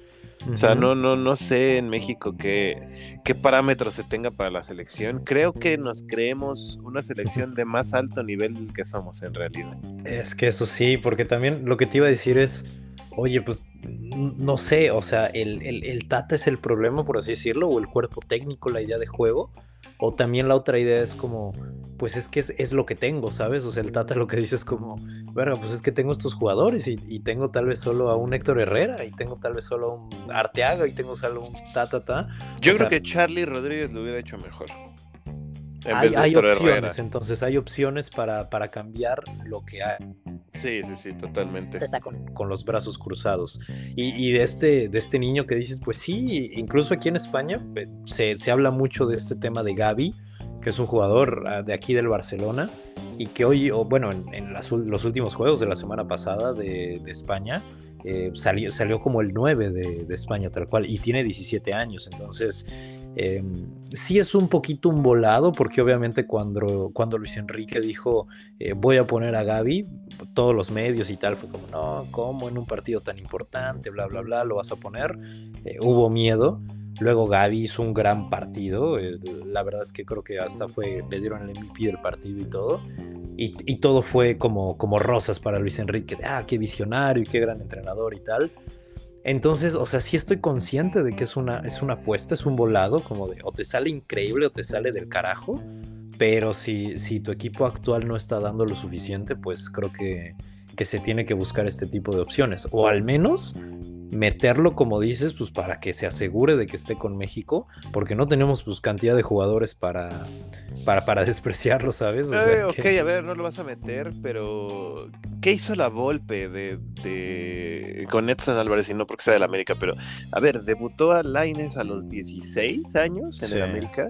O sea, no, no, no sé en México qué, qué parámetros se tenga para la selección. Creo que nos creemos una selección de más alto nivel que somos en realidad. Es que eso sí, porque también lo que te iba a decir es, oye, pues no sé, o sea, el, el, el Tata es el problema, por así decirlo, o el cuerpo técnico, la idea de juego. O también la otra idea es como, pues es que es, lo que tengo, ¿sabes? O sea, el Tata lo que dice es como, verga, pues es que tengo estos jugadores y, tengo tal vez solo a un Héctor Herrera y tengo tal vez solo a un Arteaga y tengo solo un ta, ta, ta. Yo creo que Charlie Rodríguez lo hubiera hecho mejor. Hay, opciones, entonces hay opciones para, para cambiar lo que hay. Sí, sí, sí, totalmente. Está con, con los brazos cruzados. Y, y, de, este, de este niño que dices, pues sí, incluso aquí en España eh, se, se habla mucho de este tema de Gaby, que es un jugador ah, de aquí del Barcelona y que hoy, bueno, en, los últimos juegos de la semana pasada de, España, eh, salió, salió como el 9 de, España tal cual y tiene 17 años. Entonces, Em, sí es un poquito un volado, porque obviamente cuando, cuando Luis Enrique dijo eh, voy a poner a Gaby, todos los medios y tal, fue como, no, ¿cómo en un partido tan importante, bla, bla, bla, lo vas a poner? Eh, hubo miedo. Luego Gaby hizo un gran partido. Eh, la verdad es que creo que hasta fue, le dieron el MVP del partido y todo. Y, y, todo fue como, como rosas para Luis Enrique. ah, qué visionario y qué gran entrenador y tal. Entonces, o sea, sí estoy consciente de que es una, es una apuesta, es un volado, como de o te sale increíble o te sale del carajo, pero si, si tu equipo actual no está dando lo suficiente, pues creo que, que se tiene que buscar este tipo de opciones. O al menos meterlo, como dices, pues para que se asegure de que esté con México, porque no tenemos pues cantidad de jugadores para, para, para despreciarlo, ¿sabes? Eh, ok, a ver, no lo vas a meter, pero ¿qué hizo la Volpe de, de... con Edson Álvarez y no porque sea del América? Pero, a ver, debutó a Laines a los 16 años en el América.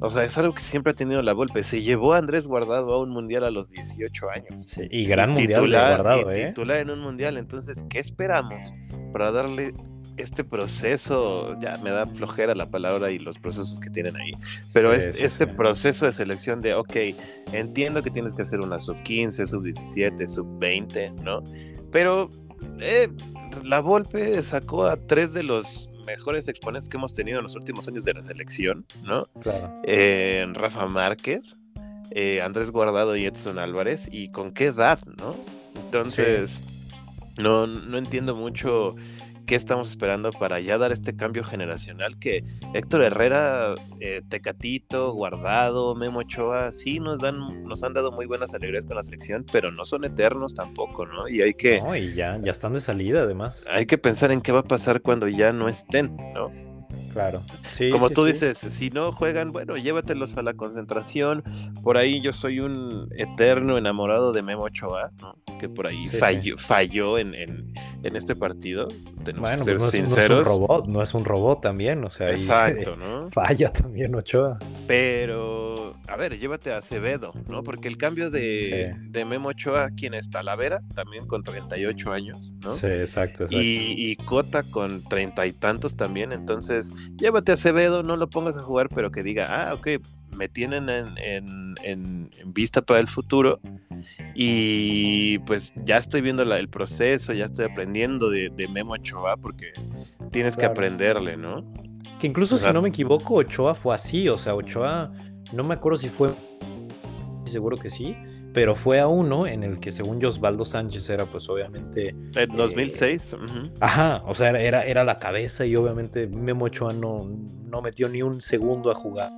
O sea, es algo que siempre ha tenido la Volpe. Se llevó a Andrés Guardado a un mundial a los 18 años. Sí, y gran mundial titular, Guardado, ¿eh? Titular en un mundial. Entonces, ¿qué esperamos para darle este proceso, ya me da flojera la palabra y los procesos que tienen ahí, pero este, proceso de selección de, ok, entiendo que tienes que hacer una sub 15, sub 17, sub 20, ¿no? Pero eh, la Volpe sacó a tres de los mejores exponentes que hemos tenido en los últimos años de la selección, ¿no? Claro. Eh, Rafa Márquez, eh, Andrés Guardado y Edson Álvarez, y con qué edad, ¿no? Entonces, no, no entiendo mucho qué estamos esperando para ya dar este cambio generacional que Héctor Herrera, eh, Tecatito, Guardado, Memo Ochoa, sí nos dan, nos han dado muy buenas alegrías con la selección, pero no son eternos tampoco, ¿no? Y hay que. No, y ya, ya están de salida además. Hay que pensar en qué va a pasar cuando ya no estén, ¿no? Claro. Como tú dices, si no juegan, bueno, llévatelos a la concentración. Por ahí yo soy un eterno enamorado de Memo Ochoa, que por ahí falló, falló en, en, este partido. bueno, pues no, Es, un robot, no es un robot también, o sea, Exacto, ¿no? falla también Ochoa. Pero, a ver, llévate a Acevedo, ¿no? Porque el cambio de, de Memo Ochoa, quien es Talavera, también con 38 años, ¿no? Sí, exacto, exacto. Y, y Cota con treinta y tantos también, entonces llévate a Acevedo, no lo pongas a jugar, pero que diga, ah, ok, me tienen en, vista para el futuro y pues ya estoy viendo el proceso, ya estoy aprendiendo de, Memo Ochoa porque tienes que aprenderle, ¿no? Que incluso si no me equivoco, Ochoa fue así, o sea, Ochoa, no me acuerdo si fue, seguro que sí, pero fue a uno en el que según yo Osvaldo Sánchez era pues obviamente... En 2006. Eh, ajá, o sea, era, era la cabeza y obviamente Memo Ochoa no, no metió ni un segundo a jugar,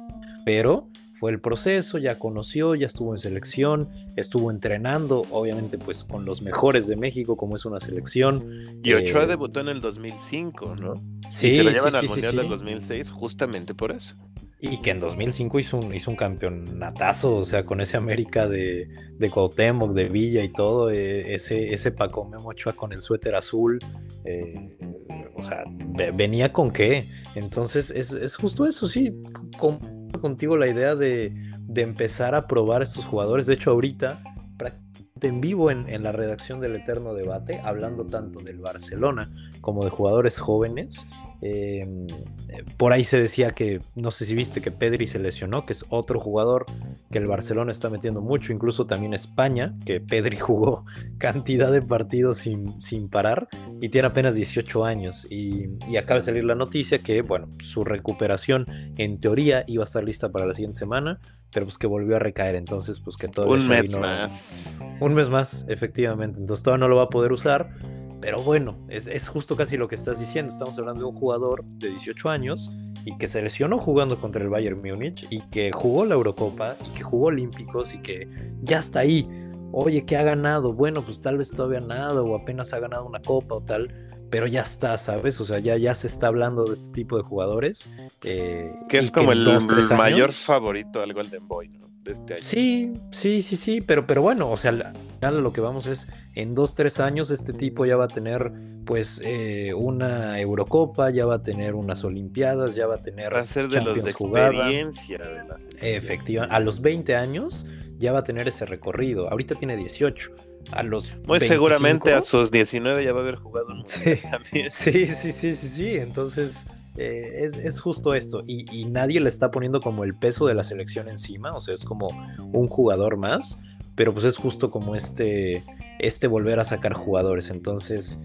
pero fue el proceso, ya conoció, ya estuvo en selección, estuvo entrenando, obviamente pues con los mejores de México como es una selección. Y Ochoa eh, debutó en el 2005, ¿no? Sí. Y se lo llevan al Mundial del 2006 justamente por eso. Y que en 2005 hizo un, hizo un campeonatazo, o sea, con ese América de, de Cuauhtémoc, de Villa y todo, eh, ese, ese Paco Memochoa con el suéter azul, eh, o sea, venía con qué. Entonces, es, justo eso, sí, contigo la idea de, de, empezar a probar estos jugadores. De hecho, ahorita, en vivo en, en la redacción del Eterno Debate, hablando tanto del Barcelona como de jugadores jóvenes, Em, por ahí se decía que, no sé si viste que Pedri se lesionó, que es otro jugador que el Barcelona está metiendo mucho, incluso también España, que Pedri jugó cantidad de partidos sin, sin parar y tiene apenas 18 años. Y, acaba de salir la noticia que, bueno, su recuperación en teoría iba a estar lista para la siguiente semana, pero pues que volvió a recaer, entonces pues que todavía... Un mes más. Un mes más, efectivamente, entonces todavía no lo va a poder usar pero bueno, es, justo casi lo que estás diciendo. Estamos hablando de un jugador de 18 años y que se lesionó jugando contra el Bayern Múnich y que jugó la Eurocopa y que jugó Olímpicos y que ya está ahí. Oye, ¿qué ha ganado? Bueno, pues tal vez todavía nada o apenas ha ganado una copa o tal, pero ya está, ¿sabes? O sea, ya, ya se está hablando de este tipo de jugadores. Eh, que es como el, mayor favorito al Golden Boy, ¿no? Este Sí, sí, sí, sí, pero, pero bueno, o sea, al lo que vamos es, en dos, tres años este tipo ya va a tener pues eh, una Eurocopa, ya va a tener unas Olimpiadas, ya va a tener... Va a ser de los de experiencia Efectivamente, a los 20 años ya va a tener ese recorrido, ahorita tiene 18. A los Muy seguramente a sus 19 ya va a haber jugado un también. Sí, sí, sí, sí, sí. Entonces, eh, es, justo esto, y, nadie le está poniendo como el peso de la selección encima, o sea, es como un jugador más, pero pues es justo como este, este volver a sacar jugadores, entonces,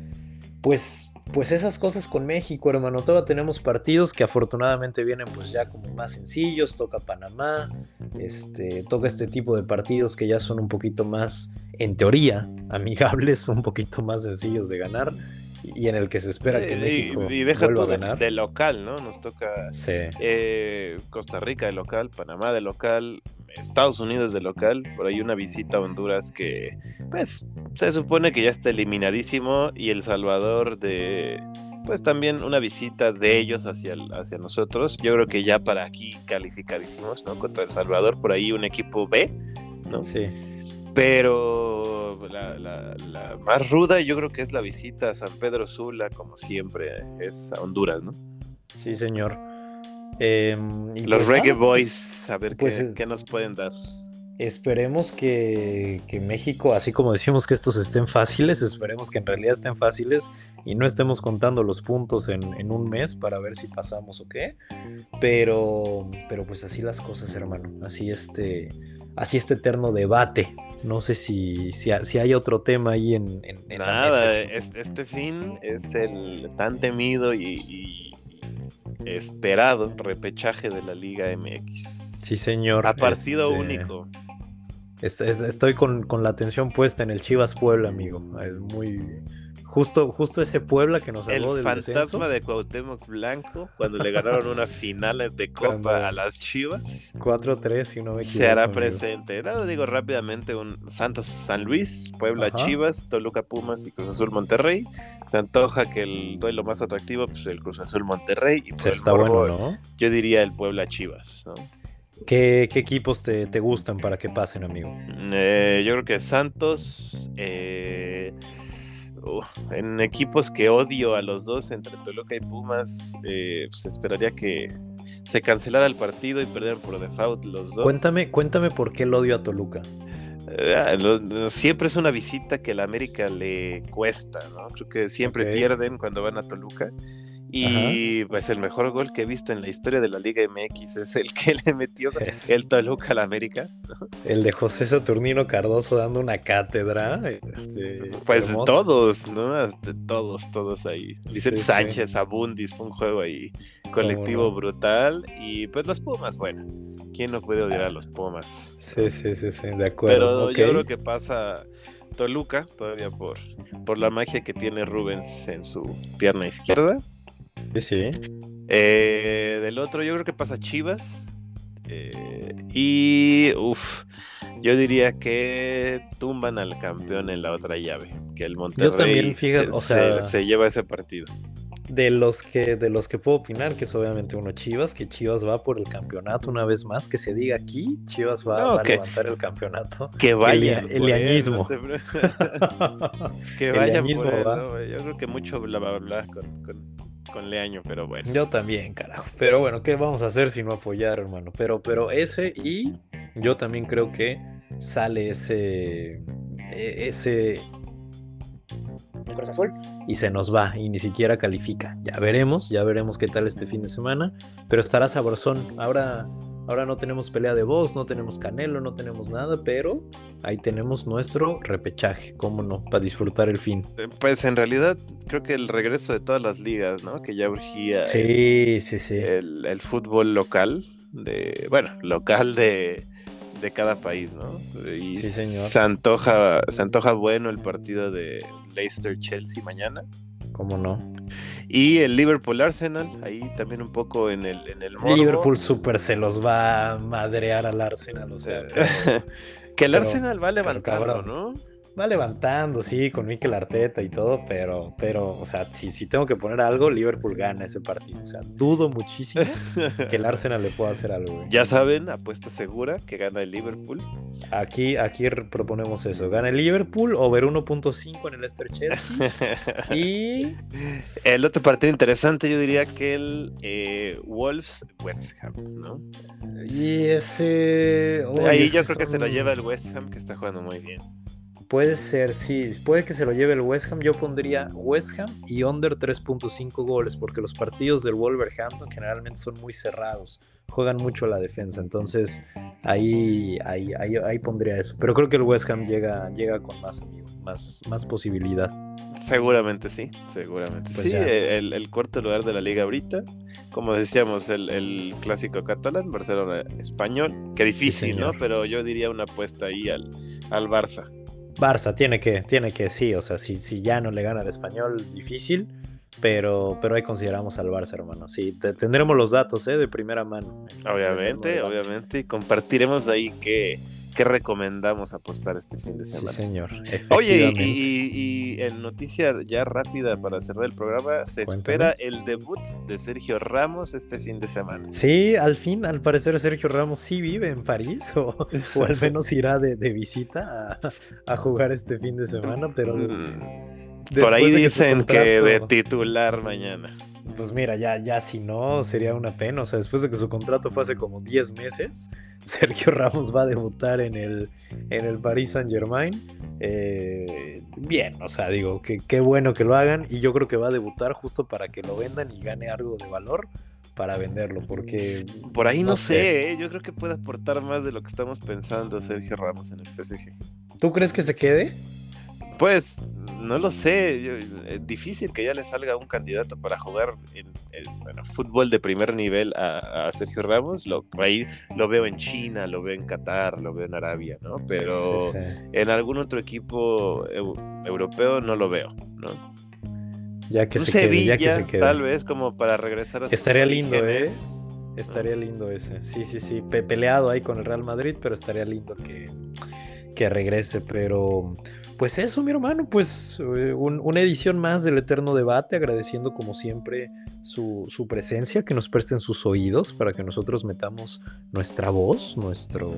pues, pues esas cosas con México, hermano, todavía tenemos partidos que afortunadamente vienen pues ya como más sencillos, toca Panamá, este, toca este tipo de partidos que ya son un poquito más, en teoría, amigables, un poquito más sencillos de ganar y en el que se espera que México y, deja vuelva a ganar. De, local, ¿no? Nos toca eh, Costa Rica de local, Panamá de local, Estados Unidos de local, por ahí una visita a Honduras que pues se supone que ya está eliminadísimo y El Salvador de pues también una visita de ellos hacia, hacia nosotros. Yo creo que ya para aquí calificadísimos, ¿no? Contra El Salvador, por ahí un equipo B, ¿no? Sí. Pero la, la, más ruda yo creo que es la visita a San Pedro Sula, como siempre, es a Honduras, ¿no? Sí, señor. Em, Los pues Reggae Boys, a ver pues, qué, qué, nos pueden dar. Esperemos que, que, México, así como decimos que estos estén fáciles, esperemos que en realidad estén fáciles y no estemos contando los puntos en, en un mes para ver si pasamos o qué. Pero, pero pues así las cosas, hermano. Así este, así este eterno debate no sé si, si, hay otro tema ahí en, Nada, este, fin es el tan temido y, esperado repechaje de la Liga MX. Sí, señor. A partido este, único. estoy con, con, la atención puesta en el Chivas Puebla, amigo. Es muy, Justo, justo ese Puebla que nos salvó El fantasma de Cuauhtémoc Blanco cuando le ganaron una final de Copa a las Chivas. 4-3, si no me Se hará presente. No, digo rápidamente, un Santos San Luis, Puebla Chivas, Toluca Pumas y Cruz Azul Monterrey. Se antoja que el duelo más atractivo, pues el Cruz Azul Monterrey. Y está bueno, ¿no? Yo diría el Puebla Chivas, ¿no? ¿Qué, equipos te, gustan para que pasen, amigo? Eh, yo creo que Santos, eh, en equipos que odio a los dos, entre Toluca y Pumas, eh, pues esperaría que se cancelara el partido y perdieran por default los dos. Cuéntame, cuéntame por qué el odio a Toluca. Eh, siempre es una visita que la América le cuesta, ¿no? Creo que siempre pierden cuando van a Toluca. Y pues el mejor gol que he visto en la historia de la Liga MX es el que le metió el Toluca a la América. El de José Saturnino Cardoso dando una cátedra. Este, pues todos, ¿no? todos, todos ahí. Vicente Sánchez, Abundis, fue un juego ahí colectivo brutal. Y pues los Pumas, bueno, ¿quién no puede odiar a los Pumas? Sí, sí, sí, sí, de acuerdo. Pero yo creo que pasa Toluca, todavía por, por la magia que tiene Rubens en su pierna izquierda. Sí, sí. Eh, del otro, yo creo que pasa Chivas. Eh, y, uff, yo diría que tumban al campeón en la otra llave. Que el Monterrey yo también, fíjate, se, o sea, se, lleva ese partido. De los que de los que puedo opinar, que es obviamente uno Chivas, que Chivas va por el campeonato una vez más, que se diga aquí, Chivas va, a levantar el campeonato. Que vaya. El, elianismo. que vaya Yo creo que mucho bla bla bla con con Leaño, pero bueno. Yo también, carajo. Pero bueno, ¿qué vamos a hacer si no apoyar, hermano? Pero, pero ese y yo también creo que sale ese. E, ese. Cruz Azul y se nos va y ni siquiera califica. Ya veremos, ya veremos qué tal este fin de semana, pero estará sabrosón. Ahora Ahora no tenemos pelea de voz, no tenemos canelo, no tenemos nada, pero ahí tenemos nuestro repechaje, cómo no, para disfrutar el fin. Eh, pues en realidad creo que el regreso de todas las ligas, ¿no? Que ya urgía sí, el, sí, sí. El, fútbol local, de, bueno, local de, de cada país, ¿no? Y sí, señor. Se antoja, se antoja bueno el partido de Leicester-Chelsea mañana. ¿Cómo no? Y el Liverpool Arsenal, ahí también un poco en el, en el Liverpool super se los va a madrear al Arsenal, o sea. que el Arsenal va levantando, ¿no? Va levantando, sí, con Mikel Arteta y todo, pero, pero, o sea, si, si tengo que poner algo, Liverpool gana ese partido. O sea, dudo muchísimo que el Arsenal le pueda hacer algo. Ya saben, apuesta segura que gana el Liverpool. Aquí, aquí proponemos eso. Gana el Liverpool, over 1.5 en el Leicester Chelsea. y el otro partido interesante, yo diría que el eh, Wolves West Ham, ¿no? Y ese. Ahí yo creo que se lo lleva el West Ham, que está jugando muy bien. Puede ser, sí. Puede que se lo lleve el West Ham. Yo pondría West Ham y under 3.5 goles, porque los partidos del Wolverhampton generalmente son muy cerrados. Juegan mucho a la defensa. Entonces, ahí, ahí, ahí, pondría eso. Pero creo que el West Ham llega, llega con más, más, más posibilidad. Seguramente sí, seguramente pues sí. El, cuarto lugar de la liga ahorita, como decíamos, el, clásico catalán, Barcelona español, que difícil, ¿no? Pero yo diría una apuesta ahí al, al Barça. Barça tiene que, tiene que, sí, o sea, si, si ya no le gana al español, difícil. pero, pero ahí consideramos al Barça, hermano. Sí, tendremos los datos ¿eh? de primera mano. Obviamente, obviamente, y compartiremos ahí que ¿Qué recomendamos apostar este fin de semana? Sí, señor. Oye, y, en noticia ya rápida para cerrar el programa, se espera el debut de Sergio Ramos este fin de semana. Sí, al fin, al parecer Sergio Ramos sí vive en París o, al menos irá de, visita a, jugar este fin de semana, pero... Mm. Por ahí dicen que de titular mañana pues mira, ya, ya si no, sería una pena. O sea, después de que su contrato fue hace como 10 meses, Sergio Ramos va a debutar en el, en el Paris Saint Germain. Eh, bien, o sea, digo, que qué bueno que lo hagan. Y yo creo que va a debutar justo para que lo vendan y gane algo de valor para venderlo, porque... Por ahí no, sé, ¿eh? yo creo que puede aportar más de lo que estamos pensando Sergio Ramos en el PSG. ¿Tú crees que se quede? Pues no lo sé, es difícil que ya le salga un candidato para jugar en, fútbol de primer nivel a, Sergio Ramos. Lo, ahí lo veo en China, lo veo en Qatar, lo veo en Arabia, ¿no? Pero en algún otro equipo europeo no lo veo, ¿no? Ya que, se quede, ya que se quede. Tal vez como para regresar a Estaría lindo, ¿eh? Estaría lindo ese. Sí, sí, sí. peleado ahí con el Real Madrid, pero estaría lindo que, que regrese. Pero pues eso, mi hermano, pues eh, una edición más del Eterno Debate, agradeciendo como siempre su, presencia, que nos presten sus oídos para que nosotros metamos nuestra voz, nuestro,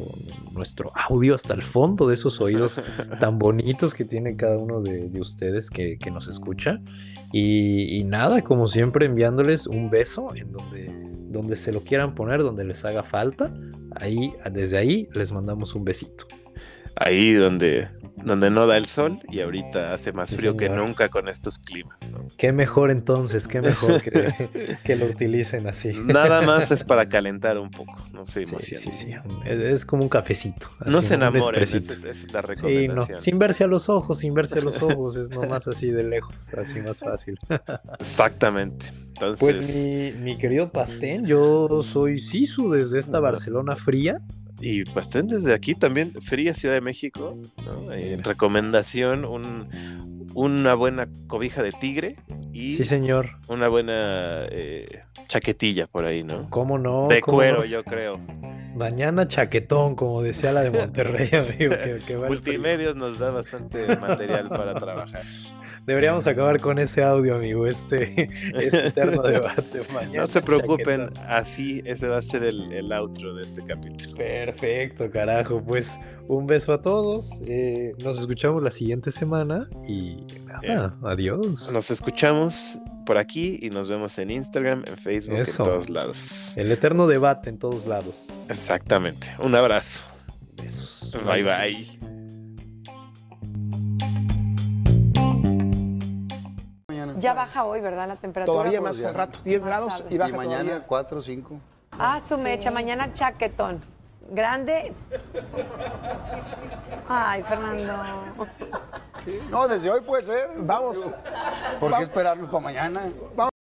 nuestro audio hasta el fondo de esos oídos tan bonitos que tiene cada uno de, ustedes que, nos escucha. Y, nada, como siempre, enviándoles un beso en donde, donde se lo quieran poner, donde les haga falta. Ahí, desde ahí, les mandamos un besito ahí donde, donde no da el sol y ahorita hace más frío que nunca con estos climas. ¿no? Qué mejor entonces, qué mejor que, lo utilicen así. Nada más es para calentar un poco, no sé, sí, sí, sí, Es, como un cafecito. no se enamoren, es, la recomendación. sin verse a los ojos, sin verse a los ojos, es nomás así de lejos, así más fácil. Exactamente. Pues mi, mi querido Pastén, yo soy Sisu desde esta Barcelona fría y bastante pues, desde aquí también, Fría Ciudad de México, en recomendación, un, una buena cobija de tigre y sí, señor. una buena eh, chaquetilla por ahí, ¿no? ¿Cómo no? De cuero, yo creo. Mañana chaquetón, como decía la de Monterrey, amigo. Multimedios nos da bastante material para trabajar. Deberíamos acabar con ese audio, amigo, este, este eterno debate. no se preocupen, así ese va a ser el, outro de este capítulo. Perfecto, carajo. Pues un beso a todos. Eh, nos escuchamos la siguiente semana y nada, adiós. Nos escuchamos por aquí y nos vemos en Instagram, en Facebook, en todos lados. El eterno debate en todos lados. Exactamente. Un abrazo. Besos. bye. bye. Ya baja hoy, ¿verdad? La temperatura. Todavía más al rato, 10 grados y baja. Y mañana 4 o 5. Ah, su mecha, mañana chaquetón. Grande. Ay, Fernando. No, desde hoy puede ser. Vamos. ¿Por qué esperarnos para mañana? Vamos.